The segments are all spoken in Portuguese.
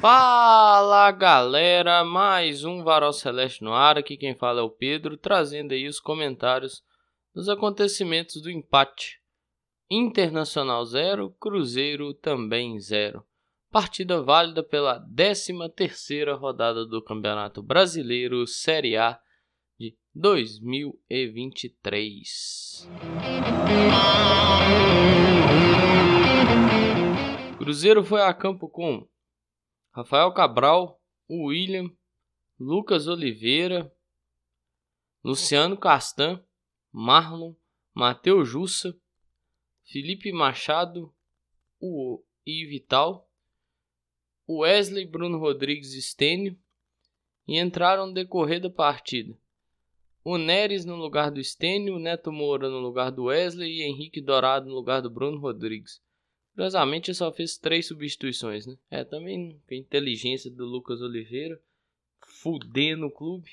Fala galera, mais um Varal Celeste no ar. Aqui quem fala é o Pedro, trazendo aí os comentários dos acontecimentos do empate. Internacional 0, Cruzeiro também 0. Partida válida pela 13ª rodada do Campeonato Brasileiro Série A de 2023. Cruzeiro foi a campo com Rafael Cabral, William, Lucas Oliveira, Luciano Castan, Marlon, Matheus Jussa, Felipe Machado o, e Vital, Wesley Bruno Rodrigues Stênio e entraram no decorrer da partida. O Neres no lugar do Stênio, Neto Moura no lugar do Wesley e Henrique Dourado no lugar do Bruno Rodrigues. Curiosamente, só fez três substituições, né? É, também a inteligência do Lucas Oliveira, fudendo o clube.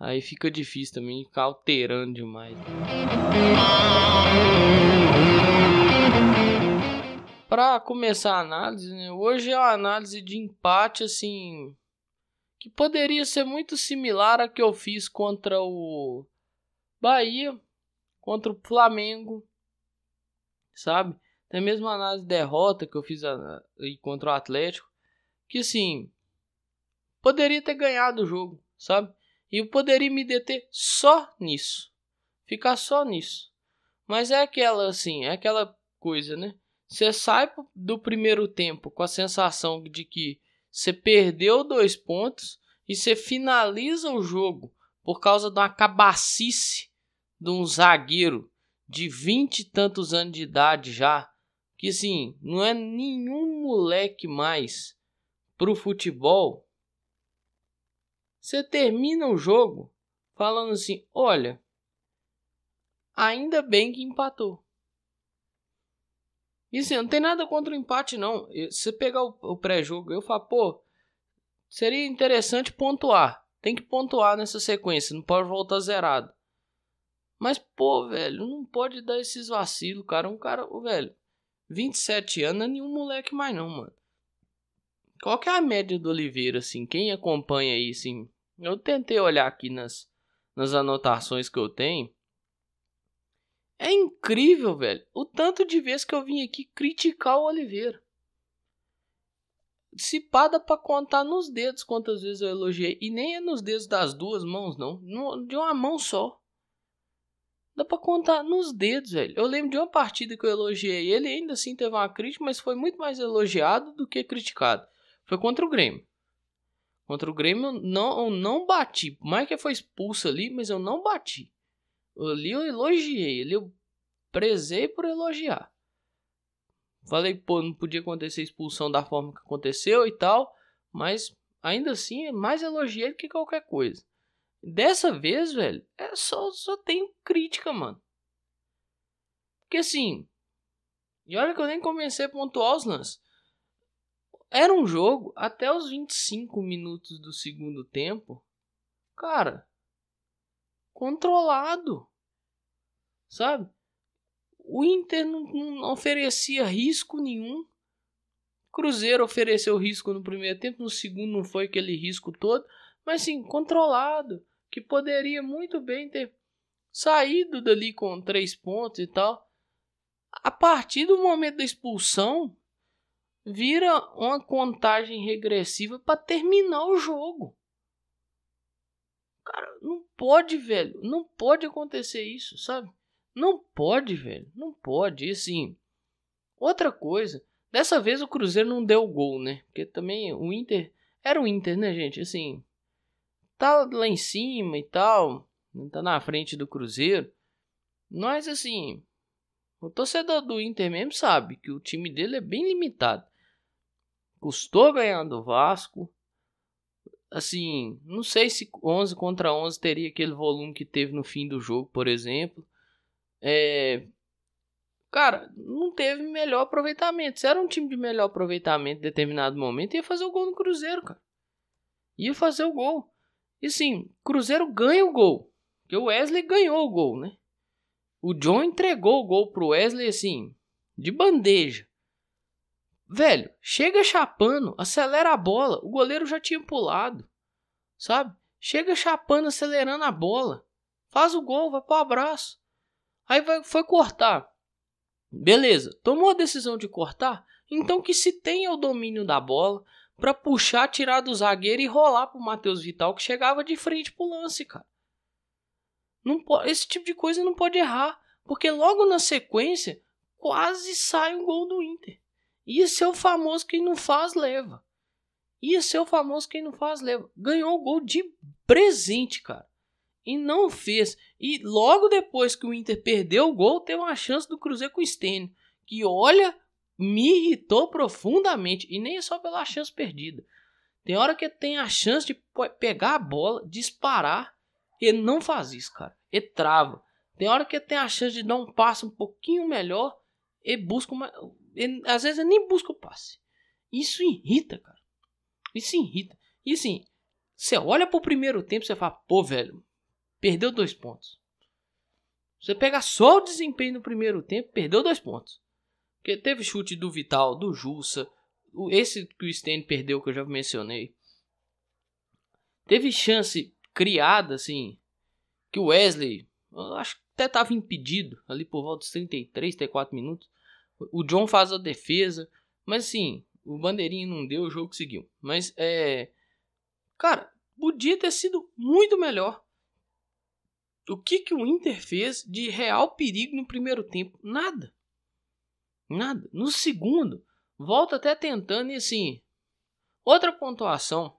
Aí fica difícil também ficar alterando demais. Para começar a análise, né? Hoje é uma análise de empate, assim, que poderia ser muito similar a que eu fiz contra o Bahia, contra o Flamengo sabe? Tem a mesma análise de derrota que eu fiz aí contra o Atlético, que assim, poderia ter ganhado o jogo, sabe? E eu poderia me deter só nisso, ficar só nisso. Mas é aquela assim, é aquela coisa, né? Você sai do primeiro tempo com a sensação de que você perdeu dois pontos e você finaliza o jogo por causa de uma cabacice de um zagueiro de vinte e tantos anos de idade já, que assim, não é nenhum moleque mais pro futebol. Você termina o jogo falando assim: olha, ainda bem que empatou. E assim, não tem nada contra o empate, não. Se você pegar o, pré-jogo, eu falo, pô, seria interessante pontuar. Tem que pontuar nessa sequência, não pode voltar zerado. Mas, pô, velho, não pode dar esses vacilos, cara. Um cara, velho, 27 anos é nenhum moleque mais não, mano. Qual que é a média do Oliveira, assim? Quem acompanha aí, assim? Eu tentei olhar aqui nas, nas anotações que eu tenho. É incrível, velho. O tanto de vezes que eu vim aqui criticar o Oliveira. Se pada pra contar nos dedos quantas vezes eu elogiei. E nem é nos dedos das duas mãos, não. De uma mão só. Dá pra contar nos dedos, velho. Eu lembro de uma partida que eu elogiei ele, ainda assim teve uma crítica, mas foi muito mais elogiado do que criticado. Foi contra o Grêmio. Contra o Grêmio não, eu não bati. O Michael foi expulso ali, mas eu não bati. Ali eu elogiei, ali eu prezei por elogiar. Falei, pô, não podia acontecer expulsão da forma que aconteceu e tal, mas ainda assim é mais elogiei do que qualquer coisa. Dessa vez, velho, é só, só tenho crítica, mano. Porque assim. E olha que eu nem comecei a pontuar os lances. Era um jogo até os 25 minutos do segundo tempo. Cara. Controlado. Sabe? O Inter não, não oferecia risco nenhum. Cruzeiro ofereceu risco no primeiro tempo, no segundo não foi aquele risco todo, mas sim, controlado que poderia muito bem ter saído dali com três pontos e tal. A partir do momento da expulsão, vira uma contagem regressiva para terminar o jogo. Cara, não pode, velho. Não pode acontecer isso, sabe? Não pode, velho. Não pode. E assim, outra coisa. Dessa vez o Cruzeiro não deu gol, né? Porque também o Inter. Era o Inter, né, gente? Assim, tá lá em cima e tal, tá na frente do Cruzeiro. Mas assim, o torcedor do Inter mesmo sabe que o time dele é bem limitado. Custou ganhar do Vasco. Assim, não sei se 11 contra 11 teria aquele volume que teve no fim do jogo, por exemplo. É, cara, não teve melhor aproveitamento. Se era um time de melhor aproveitamento em determinado momento, ia fazer o gol no Cruzeiro, cara. Ia fazer o gol. E sim, Cruzeiro ganha o gol. Porque o Wesley ganhou o gol, né? O John entregou o gol pro Wesley assim, de bandeja. velho, chega chapando, acelera a bola, o goleiro já tinha pulado, sabe? Chega chapando, acelerando a bola, faz o gol, vai pro abraço. Aí vai, foi cortar. Beleza, tomou a decisão de cortar, então que se tenha o domínio da bola para puxar, tirar do zagueiro e rolar pro Matheus Vital que chegava de frente pro lance, cara. Não pode, esse tipo de coisa não pode errar, porque logo na sequência quase sai um gol do Inter. Isso é o famoso quem não faz leva. Isso é o famoso quem não faz leva. Ganhou o gol de presente, cara. E não fez. E logo depois que o Inter perdeu o gol, teve uma chance do Cruzeiro com o Stênio. Que olha, me irritou profundamente. E nem é só pela chance perdida. Tem hora que tem a chance de pegar a bola, disparar ele não faz isso, cara. Ele trava. Tem hora que tem a chance de dar um passe um pouquinho melhor. Ele busca uma. Às vezes ele nem busca o passe. Isso irrita, cara. Isso irrita. E assim, você olha pro primeiro tempo e fala, pô, velho, perdeu dois pontos. Você pega só o desempenho no primeiro tempo, perdeu dois pontos. Porque teve chute do Vital, do Jussa, esse que o Sten perdeu, que eu já mencionei. Teve chance criada, assim, que o Wesley, acho que até estava impedido ali por volta dos 33, 34 minutos. O John faz a defesa, mas assim, o bandeirinho não deu, o jogo seguiu. Mas é. Cara, podia ter sido muito melhor. O que, que o Inter fez de real perigo no primeiro tempo? Nada. Nada. No segundo, volta até tentando e assim. Outra pontuação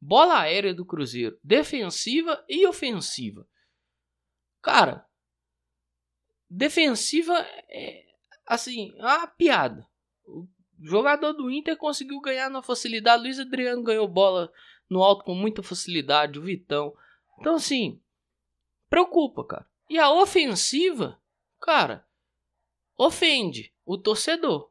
bola aérea do Cruzeiro, defensiva e ofensiva. Cara, defensiva é assim, uma piada. O jogador do Inter conseguiu ganhar na facilidade. Luiz Adriano ganhou bola no alto com muita facilidade, o Vitão. Então assim, preocupa, cara. E a ofensiva, cara, ofende o torcedor.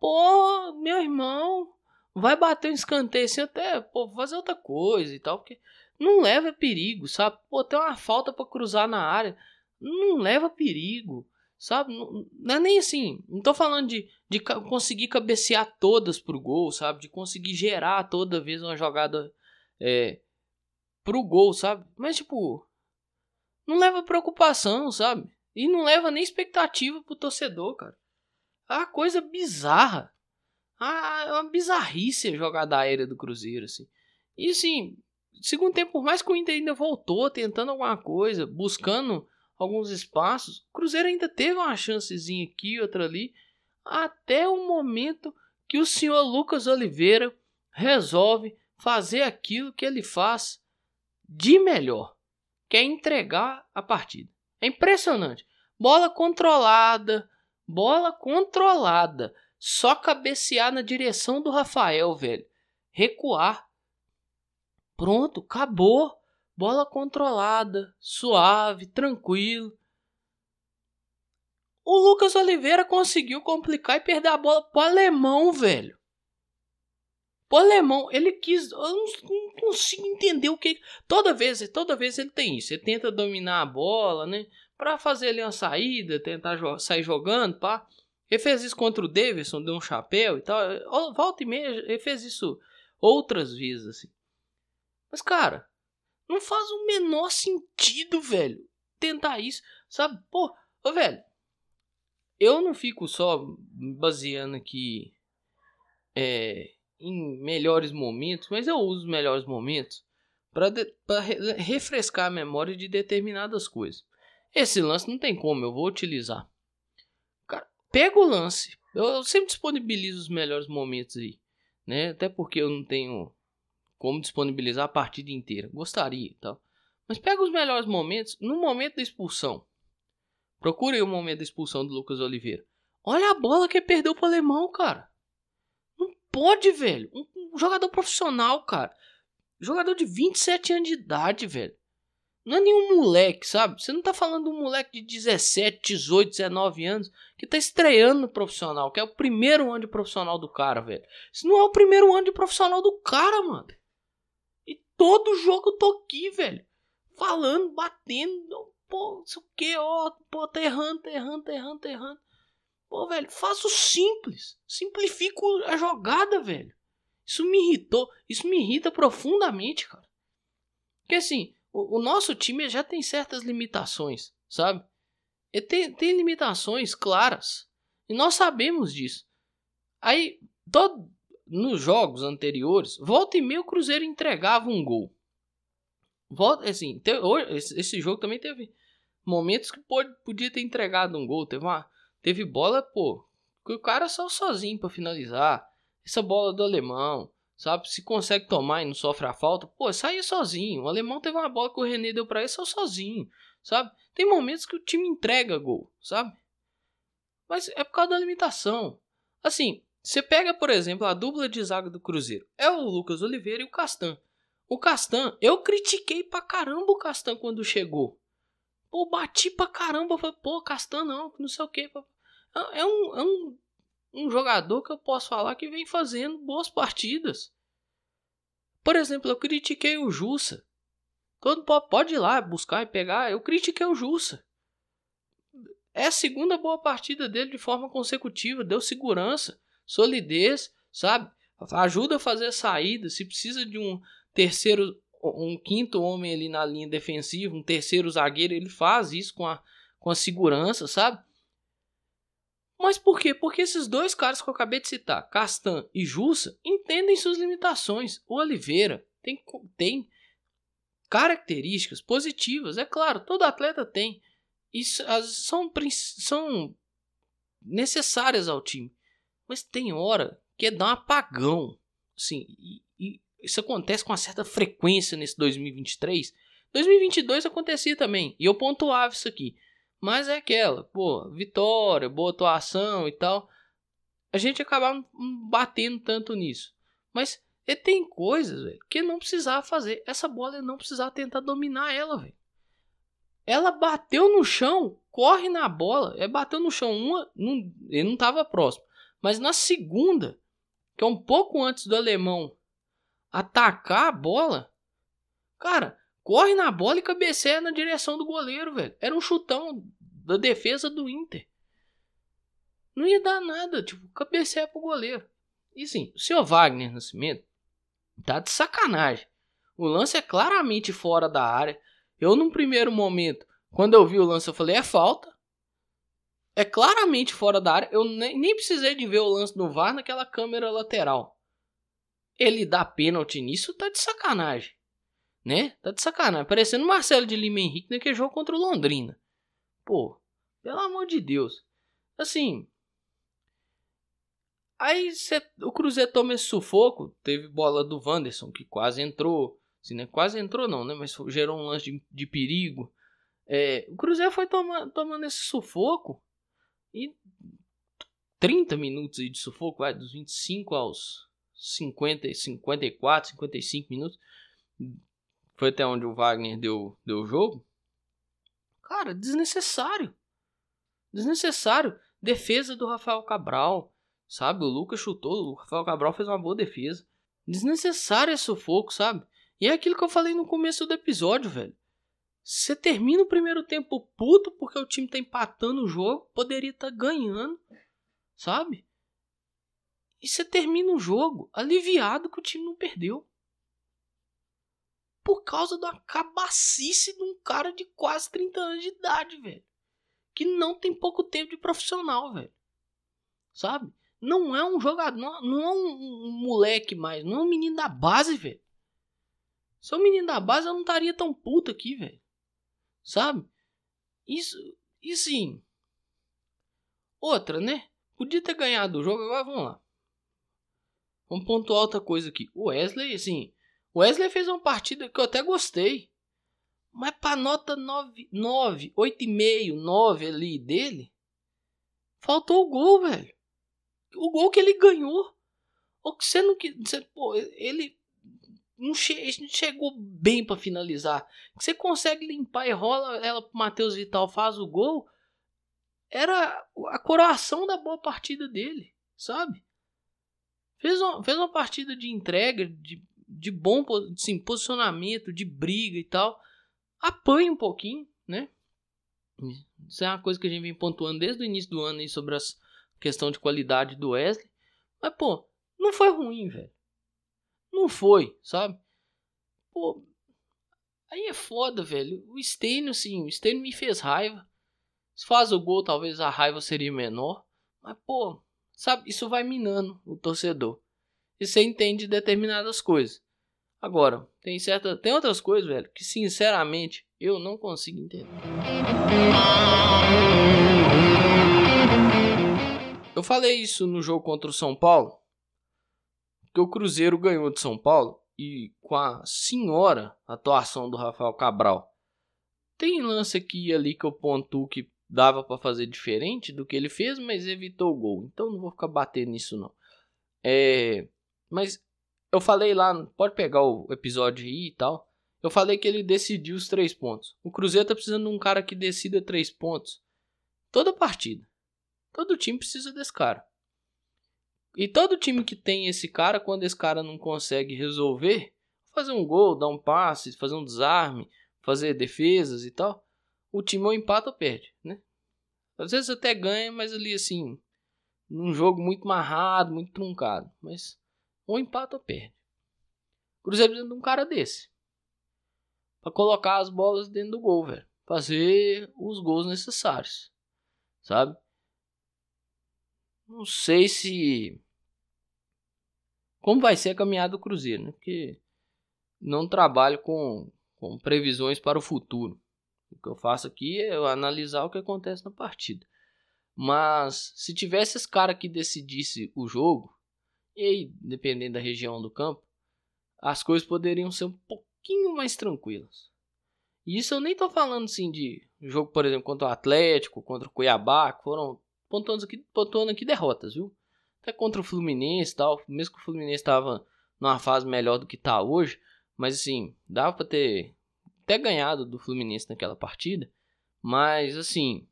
Pô, meu irmão, vai bater um escanteio assim até, pô, fazer outra coisa e tal, porque não leva perigo, sabe? Pô, tem uma falta para cruzar na área, não leva perigo, sabe? Não, não, é nem assim, não tô falando de, de conseguir cabecear todas pro gol, sabe? De conseguir gerar toda vez uma jogada é, pro gol, sabe? Mas, tipo, não leva preocupação, sabe? E não leva nem expectativa pro torcedor, cara. É uma coisa bizarra, ah, é uma bizarrice a jogada aérea do Cruzeiro, assim. E assim, segundo tempo, por mais que o Inter ainda voltou tentando alguma coisa, buscando alguns espaços, o Cruzeiro ainda teve uma chancezinha aqui, outra ali, até o momento que o senhor Lucas Oliveira resolve fazer aquilo que ele faz de melhor, que é entregar a partida. É impressionante. Bola controlada, bola controlada. Só cabecear na direção do Rafael, velho. Recuar. Pronto, acabou. Bola controlada, suave, tranquilo. O Lucas Oliveira conseguiu complicar e perder a bola pro alemão, velho. O alemão, ele quis. Eu não, não, consigo entender o que. Toda vez, toda vez ele tem isso. Ele tenta dominar a bola, né? Pra fazer ali uma saída, tentar jo sair jogando, pá. Ele fez isso contra o Davidson, deu um chapéu e tal. Volta e meia, ele fez isso outras vezes, assim. Mas, cara, não faz o menor sentido, velho, tentar isso, sabe? Pô, ô, velho, eu não fico só baseando aqui é, em melhores momentos, mas eu uso melhores momentos para re refrescar a memória de determinadas coisas. Esse lance não tem como, eu vou utilizar pega o lance. Eu sempre disponibilizo os melhores momentos aí, né? Até porque eu não tenho como disponibilizar a partida inteira. Gostaria, tal. Mas pega os melhores momentos no momento da expulsão. Procure o momento da expulsão do Lucas Oliveira. Olha a bola que perdeu pro alemão, cara. Pode, velho. Um, um jogador profissional, cara. Jogador de 27 anos de idade, velho. Não é nenhum moleque, sabe? Você não tá falando de um moleque de 17, 18, 19 anos que tá estreando no profissional, que é o primeiro ano de profissional do cara, velho. Isso não é o primeiro ano de profissional do cara, mano. E todo jogo eu tô aqui, velho. Falando, batendo, pô, isso o que, ó, pô, tá errando, tá errando, tá errando, tá errando. Pô, velho, faço simples. Simplifico a jogada, velho. Isso me irritou. Isso me irrita profundamente, cara. Porque assim, o, o nosso time já tem certas limitações, sabe? Tem, tem limitações claras. E nós sabemos disso. Aí, todo, nos jogos anteriores, volta e meia o Cruzeiro entregava um gol. Volta, assim, esse, esse jogo também teve momentos que pode, podia ter entregado um gol. Teve, uma, teve bola, pô, que o cara só sozinho para finalizar. Essa bola do alemão, sabe? Se consegue tomar e não sofre a falta, pô, saia sozinho. O alemão teve uma bola que o René deu para ele só sozinho, sabe? Tem momentos que o time entrega gol, sabe? Mas é por causa da limitação. Assim, você pega, por exemplo, a dupla de zaga do Cruzeiro. É o Lucas Oliveira e o Castan. O Castan, eu critiquei pra caramba o Castan quando chegou. Pô, bati pra caramba. Falei, pô, Castan não, não sei o que. É, é um, é um, um jogador que eu posso falar que vem fazendo boas partidas. Por exemplo, eu critiquei o Jussa. Todo pode ir lá buscar e pegar. Eu critiquei o Jussa. É a segunda boa partida dele de forma consecutiva. Deu segurança, solidez, sabe? Ajuda a fazer a saída. Se precisa de um terceiro um quinto homem ali na linha defensiva, um terceiro zagueiro, ele faz isso com a, com a segurança, sabe? Mas por quê? Porque esses dois caras que eu acabei de citar, Castan e Jussa, entendem suas limitações. O Oliveira tem, tem características positivas, é claro, todo atleta tem. Isso são, são necessárias ao time. Mas tem hora que é dar um apagão. Assim, e, e isso acontece com uma certa frequência nesse 2023. 2022 acontecia também, e eu pontuava isso aqui. Mas é aquela, pô, vitória, boa atuação e tal. A gente acaba batendo tanto nisso. Mas e tem coisas, velho, que não precisava fazer. Essa bola não precisava tentar dominar ela, velho. Ela bateu no chão, corre na bola. É bateu no chão uma, não, ele não estava próximo. Mas na segunda, que é um pouco antes do alemão atacar a bola, cara, corre na bola e cabeceia na direção do goleiro, velho. Era um chutão da defesa do Inter. Não ia dar nada, tipo, cabeceia pro goleiro. E sim, o senhor Wagner Nascimento tá de sacanagem. O lance é claramente fora da área. Eu, num primeiro momento, quando eu vi o lance, eu falei: é falta. É claramente fora da área. Eu nem, nem precisei de ver o lance no VAR naquela câmera lateral ele dá pênalti nisso, tá de sacanagem. Né? Tá de sacanagem. Parecendo Marcelo de Lima Henrique naquele jogo contra o Londrina. Pô, pelo amor de Deus. Assim. Aí cê, o Cruzeiro toma esse sufoco. Teve bola do Wanderson que quase entrou. Assim, né? Quase entrou, não, né? Mas gerou um lance de, de perigo. É, o Cruzeiro foi toma, tomando esse sufoco. E 30 minutos de sufoco, vai, dos 25 aos 50, 54, 55 minutos. Foi até onde o Wagner deu, o jogo. Cara, desnecessário. Desnecessário. Defesa do Rafael Cabral. Sabe? O Lucas chutou. O Rafael Cabral fez uma boa defesa. Desnecessário esse sufoco, sabe? E é aquilo que eu falei no começo do episódio, velho. Você termina o primeiro tempo puto porque o time tá empatando o jogo. Poderia estar tá ganhando. Sabe? E você termina o jogo aliviado que o time não perdeu. Por causa da cabacice de um cara de quase 30 anos de idade, velho. Que não tem pouco tempo de profissional, velho. Sabe? Não é um jogador, não, é um, um moleque mais, não é um menino da base, velho. Se é um menino da base, eu não estaria tão puto aqui, velho. Sabe? Isso, e sim. Outra, né? Podia ter ganhado o jogo, agora vamos lá. Vamos pontuar outra coisa aqui. O Wesley, assim, Wesley fez uma partida que eu até gostei. Mas pra nota 9, 9 8,5, 9 ali dele, faltou o gol, velho. O gol que ele ganhou. Ou que você não pô, ele não, che chegou bem para finalizar. Você consegue limpar e rola ela pro Matheus Vital, faz o gol. Era a coroação da boa partida dele, sabe? Fez uma, fez uma partida de entrega, de, de bom assim, posicionamento, de briga e tal. Apanha um pouquinho, né? Isso é uma coisa que a gente vem pontuando desde o início do ano aí sobre as, questão de qualidade do Wesley. Mas, pô, não foi ruim, velho. Não foi, sabe? Pô, aí é foda, velho. O Stênio, sim, o Stênio me fez raiva. Se faz o gol, talvez a raiva seria menor. Mas, pô, sabe, isso vai minando o torcedor. E você entende determinadas coisas. Agora, tem certa, tem outras coisas, velho, que sinceramente eu não consigo entender. Eu falei isso no jogo contra o São Paulo, que o Cruzeiro ganhou de São Paulo e com a senhora atuação do Rafael Cabral. Tem lance aqui e ali que eu pontuo que dava para fazer diferente do que ele fez, mas evitou o gol. Então não vou ficar batendo nisso não. É, mas eu falei lá, pode pegar o episódio aí e tal. Eu falei que ele decidiu os três pontos. O Cruzeiro tá precisando de um cara que decida três pontos toda partida. Todo time precisa desse cara. E todo time que tem esse cara, quando esse cara não consegue resolver, fazer um gol, dar um passe, fazer um desarme, fazer defesas e tal, o time ou empata ou perde, né? Às vezes até ganha, mas ali assim, num jogo muito marrado, muito truncado, mas ou empata ou perde. O Cruzeiro precisa de um cara desse. para colocar as bolas dentro do gol, velho. Fazer os gols necessários. Sabe? Não sei se. Como vai ser a caminhada do Cruzeiro, né? Porque não trabalho com, com previsões para o futuro. O que eu faço aqui é analisar o que acontece na partida. Mas se tivesse esse cara que decidisse o jogo, e aí, dependendo da região do campo, as coisas poderiam ser um pouquinho mais tranquilas. E isso eu nem tô falando assim de jogo, por exemplo, contra o Atlético, contra o Cuiabá, que foram pontuando aqui, pontuando aqui derrotas, viu? Até contra o Fluminense e tal, mesmo que o Fluminense estava numa fase melhor do que está hoje, mas assim, dava para ter até ganhado do Fluminense naquela partida, mas assim,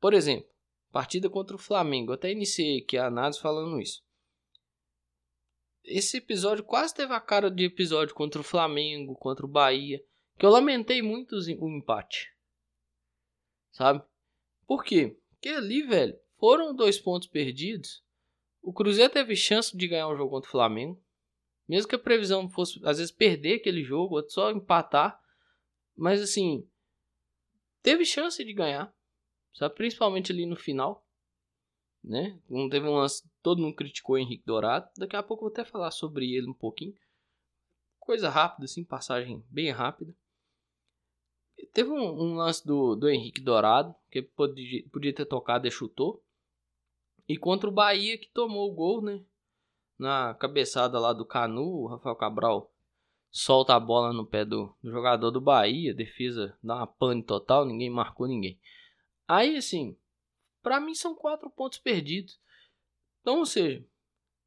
por exemplo, partida contra o Flamengo, até iniciei aqui a análise falando isso. Esse episódio quase teve a cara de episódio contra o Flamengo, contra o Bahia, que eu lamentei muito o empate. Sabe? Por quê? Porque ali, velho, foram dois pontos perdidos. O Cruzeiro teve chance de ganhar um jogo contra o Flamengo. Mesmo que a previsão fosse, às vezes, perder aquele jogo, ou só empatar. Mas, assim, teve chance de ganhar. Sabe? Principalmente ali no final. Né? Não teve um lance. Todo mundo criticou o Henrique Dourado. Daqui a pouco eu vou até falar sobre ele um pouquinho. Coisa rápida, assim, passagem bem rápida. Teve um, um, lance do, do Henrique Dourado, que podia, podia ter tocado e chutou. E contra o Bahia, que tomou o gol, né? Na cabeçada lá do Canu, o Rafael Cabral solta a bola no pé do, do jogador do Bahia. Defesa dá uma pane total, ninguém marcou ninguém. Aí, assim, para mim são quatro pontos perdidos. Então, ou seja,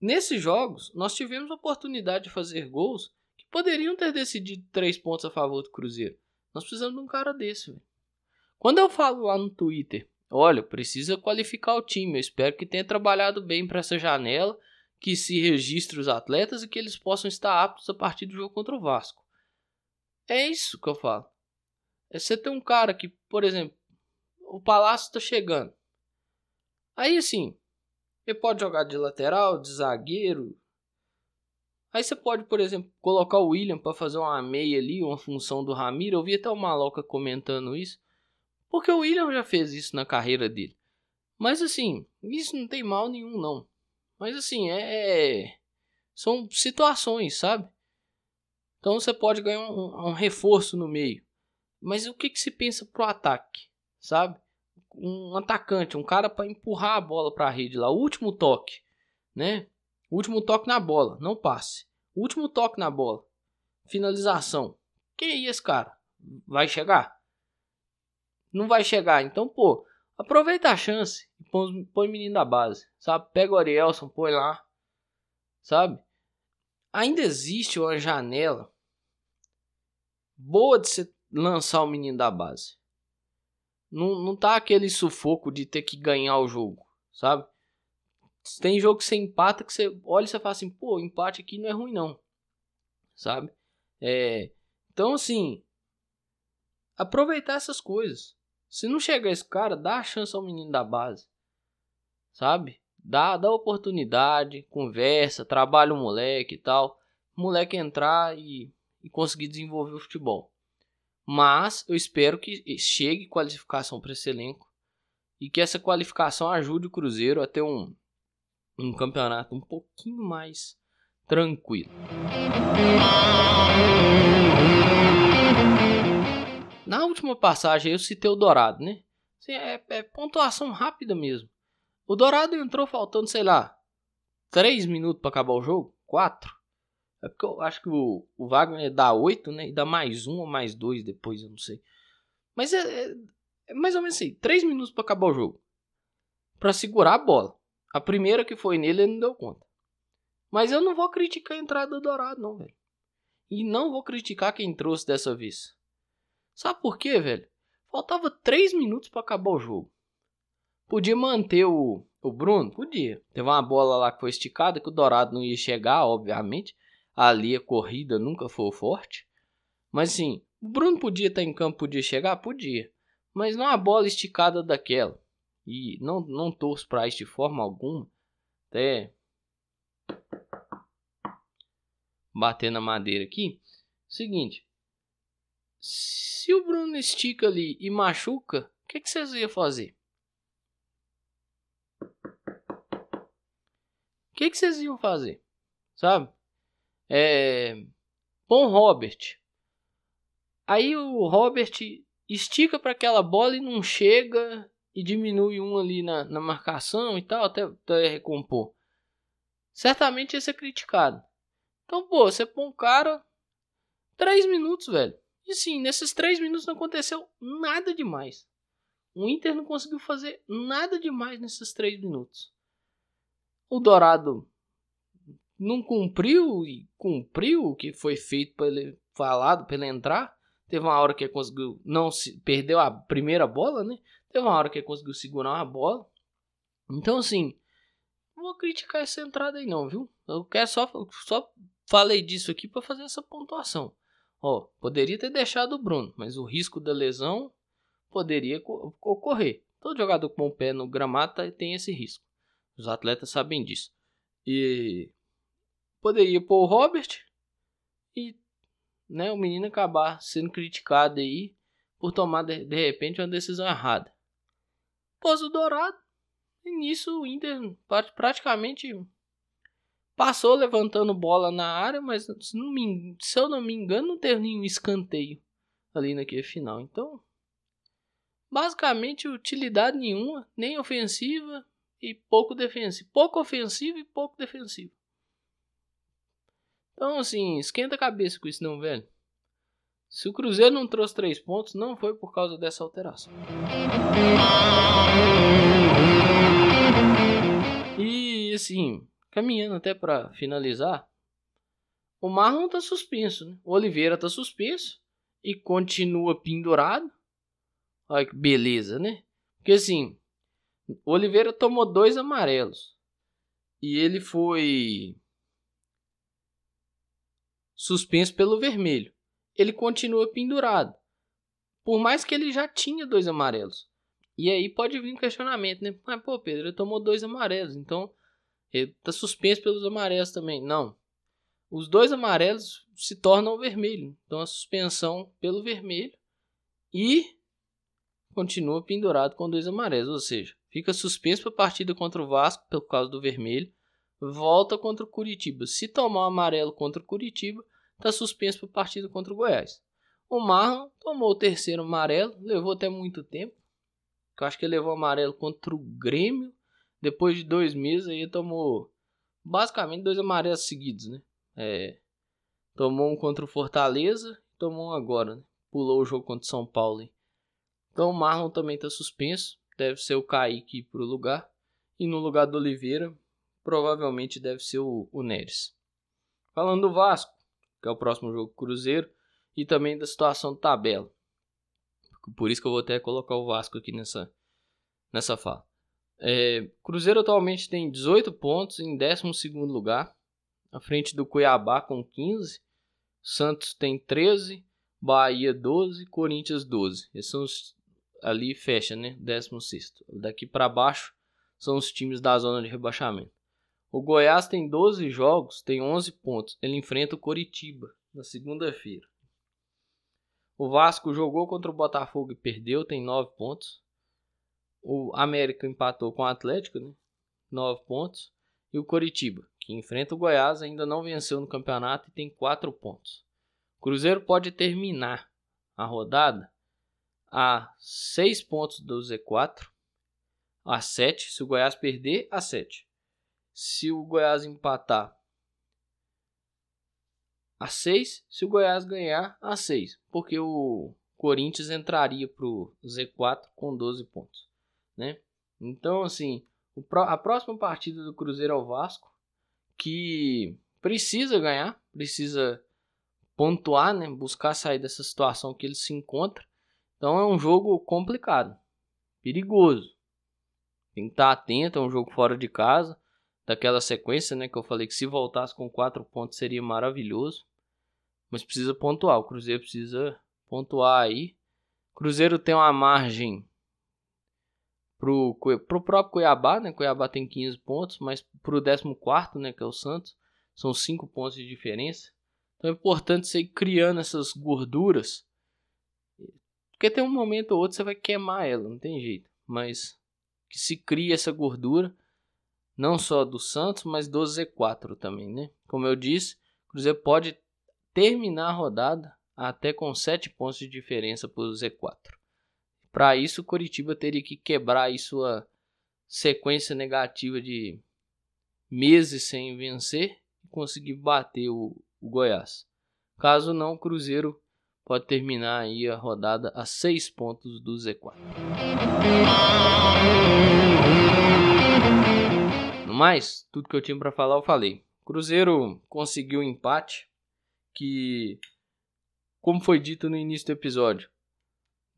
nesses jogos, nós tivemos a oportunidade de fazer gols que poderiam ter decidido três pontos a favor do Cruzeiro. Nós precisamos de um cara desse. Quando eu falo lá no Twitter, olha, precisa qualificar o time. Eu espero que tenha trabalhado bem para essa janela, que se registre os atletas e que eles possam estar aptos a partir do jogo contra o Vasco. É isso que eu falo. É você ter um cara que, por exemplo, o Palácio está chegando. Aí assim, ele pode jogar de lateral, de zagueiro, Aí você pode, por exemplo, colocar o William para fazer uma meia ali, uma função do Ramiro. Eu vi até o Maloca comentando isso. Porque o William já fez isso na carreira dele. Mas assim, isso não tem mal nenhum não. Mas assim, é, é são situações, sabe? Então você pode ganhar um, um reforço no meio. Mas o que, que se pensa pro ataque, sabe? Um atacante, um cara para empurrar a bola para a rede lá, o último toque, né? Último toque na bola, não passe. Último toque na bola. Finalização. Que isso, cara? Vai chegar? Não vai chegar. Então, pô, aproveita a chance põe, põe o menino da base. Sabe? Pega o Arielson, põe lá. Sabe? Ainda existe uma janela boa de você lançar o menino da base. Não, não tá aquele sufoco de ter que ganhar o jogo, sabe? Tem jogo que você empata que você olha e você fala assim, pô, empate aqui não é ruim não. Sabe? É, então assim, aproveitar essas coisas. Se não chega esse cara, dá a chance ao menino da base. Sabe? Dá, dá oportunidade, conversa, trabalha o moleque e tal. O moleque entrar e, e conseguir desenvolver o futebol. Mas eu espero que chegue qualificação para esse elenco e que essa qualificação ajude o Cruzeiro a ter um, um campeonato um pouquinho mais tranquilo. Na última passagem eu citei o Dourado, né? Assim, é, é pontuação rápida mesmo. O Dourado entrou faltando, sei lá, 3 minutos para acabar o jogo? 4? É porque eu acho que o, o Wagner dá 8, né? E dá mais um ou mais dois depois, eu não sei. Mas é, é, é mais ou menos assim, 3 minutos para acabar o jogo. para segurar a bola. A primeira que foi nele, ele não deu conta. Mas eu não vou criticar a entrada do Dourado, não, velho. E não vou criticar quem trouxe dessa vez. Sabe por quê, velho? Faltava 3 minutos para acabar o jogo. Podia manter o, o Bruno? Podia. Teve uma bola lá que foi esticada que o Dourado não ia chegar, obviamente. Ali a corrida nunca foi forte. Mas sim, o Bruno podia estar em campo, podia chegar? Podia. Mas não a bola esticada daquela. E não, não torço para isso de forma alguma. Até bater na madeira aqui. Seguinte. Se o Bruno estica ali e machuca, o que, que vocês iam fazer? O que, que vocês iam fazer? Sabe? É. Bom Robert. Aí o Robert estica para aquela bola e não chega e diminui um ali na, na marcação e tal, até, até recompor. Certamente ia ser criticado. Então, pô, você põe um cara. Três minutos, velho. E sim, nesses três minutos não aconteceu nada demais. O Inter não conseguiu fazer nada demais nesses três minutos. O Dourado não cumpriu e cumpriu o que foi feito para ele falado para ele entrar. Teve uma hora que ele conseguiu não se perdeu a primeira bola, né? Teve uma hora que ele conseguiu segurar uma bola. Então assim, não vou criticar essa entrada aí não, viu? Eu quero só só falei disso aqui para fazer essa pontuação. Ó, poderia ter deixado o Bruno, mas o risco da lesão poderia ocorrer. Todo jogador com o pé no gramado tá, tem esse risco. Os atletas sabem disso. E poderia pôr o Robert e né, o menino acabar sendo criticado aí por tomar de, de repente uma decisão errada. Pôs o Dourado e nisso o Inter praticamente passou levantando bola na área, mas se, me, se eu não me engano não teve nenhum escanteio ali naquele final. Então, basicamente utilidade nenhuma, nem ofensiva e pouco defensivo. Pouco ofensivo e pouco defensivo. Então, assim, esquenta a cabeça com isso não, velho. Se o Cruzeiro não trouxe três pontos, não foi por causa dessa alteração. E, assim, caminhando até para finalizar, o Marlon tá suspenso, né? O Oliveira tá suspenso e continua pendurado. Olha que beleza, né? Porque assim, o Oliveira tomou dois amarelos. E ele foi suspenso pelo vermelho. Ele continua pendurado. Por mais que ele já tinha dois amarelos. E aí pode vir um questionamento, né? Mas, pô, Pedro, ele tomou dois amarelos. Então, ele tá suspenso pelos amarelos também. Não. Os dois amarelos se tornam vermelho. Então, a suspensão pelo vermelho. E continua pendurado com dois amarelos. Ou seja, fica suspenso para a partida contra o Vasco por causa do vermelho, volta contra o Curitiba. Se tomar o amarelo contra o Curitiba, está suspenso para a partida contra o Goiás. O Marlon tomou o terceiro amarelo, levou até muito tempo. Eu acho que ele levou amarelo contra o Grêmio. Depois de dois meses, aí tomou basicamente dois amarelos seguidos, né? É, tomou um contra o Fortaleza, tomou um agora, né? Pulou o jogo contra o São Paulo. Então o Marlon também está suspenso deve ser o Kaique para o lugar. E no lugar do Oliveira, provavelmente deve ser o, o Neres. Falando do Vasco, que é o próximo jogo Cruzeiro, e também da situação de tabela. Por isso que eu vou até colocar o Vasco aqui nessa, nessa fala. É, Cruzeiro atualmente tem 18 pontos em 12 lugar, à frente do Cuiabá com 15, Santos tem 13, Bahia 12, Corinthians 12. Esses são os ali fecha, né? 16. Daqui para baixo são os times da zona de rebaixamento. O Goiás tem 12 jogos, tem 11 pontos. Ele enfrenta o Coritiba na segunda-feira. O Vasco jogou contra o Botafogo e perdeu, tem 9 pontos. O América empatou com o Atlético, né? 9 pontos. E o Coritiba, que enfrenta o Goiás, ainda não venceu no campeonato e tem 4 pontos. O Cruzeiro pode terminar a rodada a 6 pontos do Z4, a 7. Se o Goiás perder, a 7. Se o Goiás empatar, a 6. Se o Goiás ganhar, a 6. Porque o Corinthians entraria para o Z4 com 12 pontos. Né? Então, assim, a próxima partida do Cruzeiro é o Vasco, que precisa ganhar, precisa pontuar, né? buscar sair dessa situação que ele se encontra. Então é um jogo complicado, perigoso. Tem que estar atento, é um jogo fora de casa, daquela sequência, né, que eu falei que se voltasse com quatro pontos seria maravilhoso. Mas precisa pontuar, o Cruzeiro precisa pontuar aí. Cruzeiro tem uma margem pro, pro próprio Cuiabá, né? Cuiabá tem 15 pontos, mas pro 14, né, que é o Santos, são 5 pontos de diferença. Então é importante você ir criando essas gorduras. Porque tem um momento ou outro você vai queimar ela, não tem jeito. Mas que se cria essa gordura, não só do Santos, mas do Z4 também, né? Como eu disse, o Cruzeiro pode terminar a rodada até com 7 pontos de diferença para o Z4. Para isso, o Coritiba teria que quebrar aí sua sequência negativa de meses sem vencer e conseguir bater o, o Goiás. Caso não, o Cruzeiro pode terminar aí a rodada a 6 pontos do Z4. Mais, tudo que eu tinha para falar eu falei. Cruzeiro conseguiu um empate que, como foi dito no início do episódio,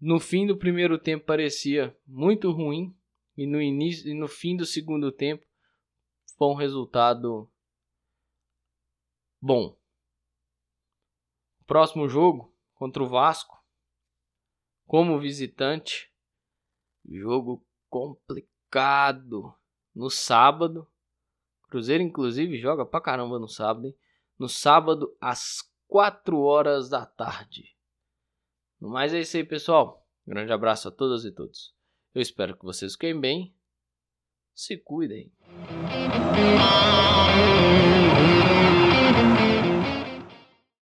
no fim do primeiro tempo parecia muito ruim e no início e no fim do segundo tempo foi um resultado bom. Próximo jogo contra o Vasco como visitante, jogo complicado no sábado. Cruzeiro inclusive joga pra caramba no sábado, hein? No sábado às 4 horas da tarde. No mais é isso aí, pessoal. grande abraço a todas e todos. Eu espero que vocês fiquem bem. Se cuidem.